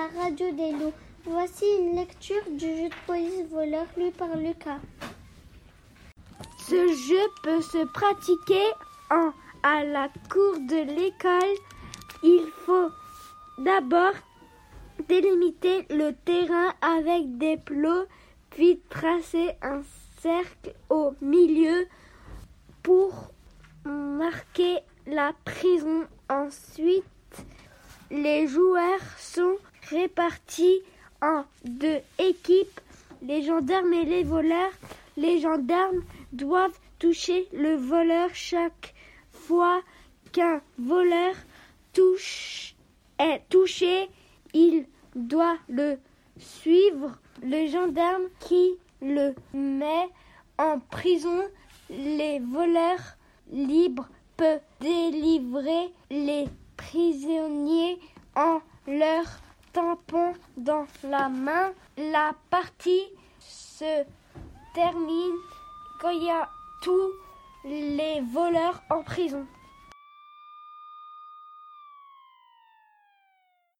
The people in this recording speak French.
la radio des loups. Voici une lecture du jeu de police voleur lu par Lucas. Ce jeu peut se pratiquer en à la cour de l'école. Il faut d'abord délimiter le terrain avec des plots, puis tracer un cercle au milieu pour marquer la prison. Ensuite, les joueurs sont répartis en deux équipes, les gendarmes et les voleurs. Les gendarmes doivent toucher le voleur chaque fois qu'un voleur touche, est touché, il doit le suivre. Le gendarme qui le met en prison, les voleurs libres peuvent délivrer les prisonniers en leur tampon dans la main. La partie se termine quand il y a tous les voleurs en prison.